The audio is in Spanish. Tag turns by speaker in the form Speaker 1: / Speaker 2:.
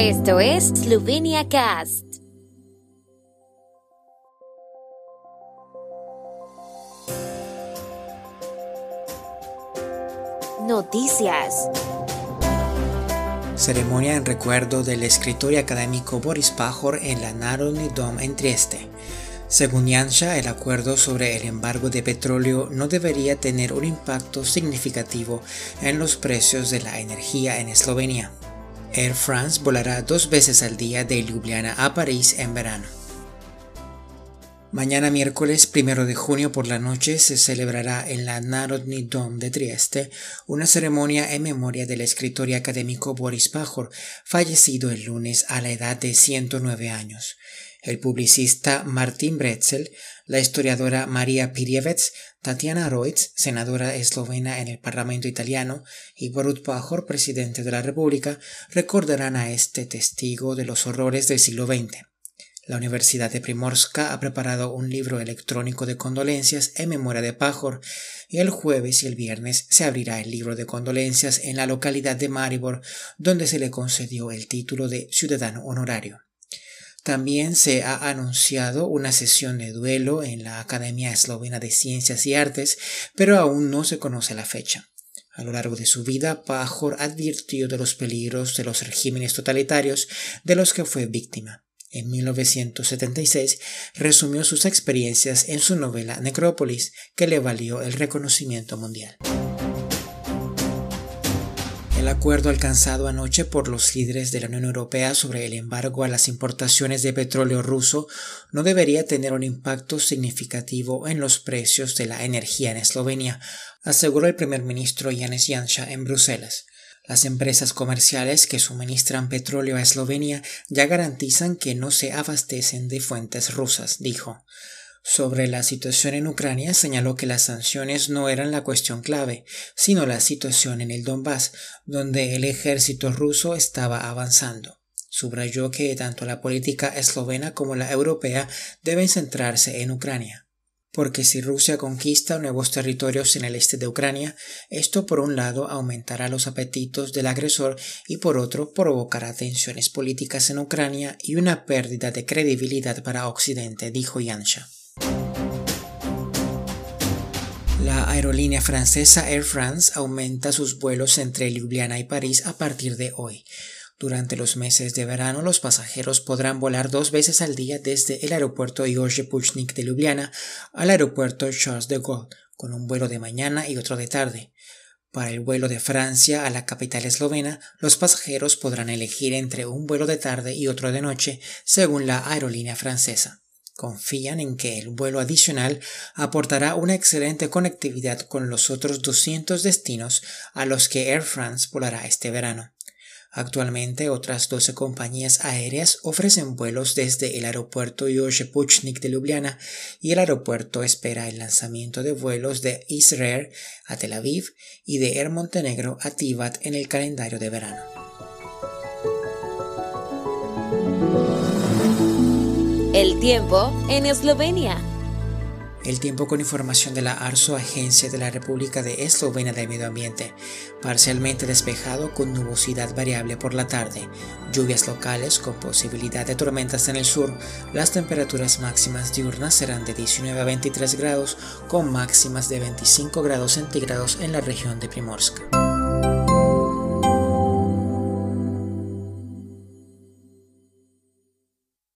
Speaker 1: Esto es Slovenia Cast. Noticias.
Speaker 2: Ceremonia en recuerdo del escritor y académico Boris Pajor en la Narodni Dom en Trieste. Según Yansha, el acuerdo sobre el embargo de petróleo no debería tener un impacto significativo en los precios de la energía en Eslovenia. Air France volará dos veces al día de Ljubljana a París en verano. Mañana miércoles 1 de junio por la noche se celebrará en la Narodni Dom de Trieste una ceremonia en memoria del escritor y académico Boris Pajor, fallecido el lunes a la edad de 109 años el publicista Martin Bretzel, la historiadora María Pirievets, Tatiana Roitz, senadora eslovena en el Parlamento italiano, y Borut Pajor, presidente de la República, recordarán a este testigo de los horrores del siglo XX. La Universidad de Primorska ha preparado un libro electrónico de condolencias en memoria de Pajor y el jueves y el viernes se abrirá el libro de condolencias en la localidad de Maribor, donde se le concedió el título de ciudadano honorario. También se ha anunciado una sesión de duelo en la Academia Eslovena de Ciencias y Artes, pero aún no se conoce la fecha. A lo largo de su vida, Pajor advirtió de los peligros de los regímenes totalitarios de los que fue víctima. En 1976 resumió sus experiencias en su novela Necrópolis, que le valió el reconocimiento mundial. El acuerdo alcanzado anoche por los líderes de la Unión Europea sobre el embargo a las importaciones de petróleo ruso no debería tener un impacto significativo en los precios de la energía en Eslovenia, aseguró el primer ministro Janez Janša en Bruselas. Las empresas comerciales que suministran petróleo a Eslovenia ya garantizan que no se abastecen de fuentes rusas, dijo. Sobre la situación en Ucrania señaló que las sanciones no eran la cuestión clave, sino la situación en el Donbass, donde el ejército ruso estaba avanzando. Subrayó que tanto la política eslovena como la europea deben centrarse en Ucrania. Porque si Rusia conquista nuevos territorios en el este de Ucrania, esto por un lado aumentará los apetitos del agresor y por otro provocará tensiones políticas en Ucrania y una pérdida de credibilidad para Occidente, dijo Yansha. La aerolínea francesa Air France aumenta sus vuelos entre Ljubljana y París a partir de hoy. Durante los meses de verano, los pasajeros podrán volar dos veces al día desde el aeropuerto Jorge Puchnik de Ljubljana al aeropuerto Charles de Gaulle, con un vuelo de mañana y otro de tarde. Para el vuelo de Francia a la capital eslovena, los pasajeros podrán elegir entre un vuelo de tarde y otro de noche, según la aerolínea francesa confían en que el vuelo adicional aportará una excelente conectividad con los otros 200 destinos a los que Air France volará este verano. Actualmente otras 12 compañías aéreas ofrecen vuelos desde el aeropuerto Jorge Puchnik de Ljubljana y el aeropuerto espera el lanzamiento de vuelos de Israel a Tel Aviv y de Air Montenegro a Tivat en el calendario de verano.
Speaker 1: El tiempo en Eslovenia.
Speaker 2: El tiempo con información de la ARSO, Agencia de la República de Eslovenia de Medio Ambiente. Parcialmente despejado con nubosidad variable por la tarde. Lluvias locales con posibilidad de tormentas en el sur. Las temperaturas máximas diurnas serán de 19 a 23 grados con máximas de 25 grados centígrados en la región de Primorska.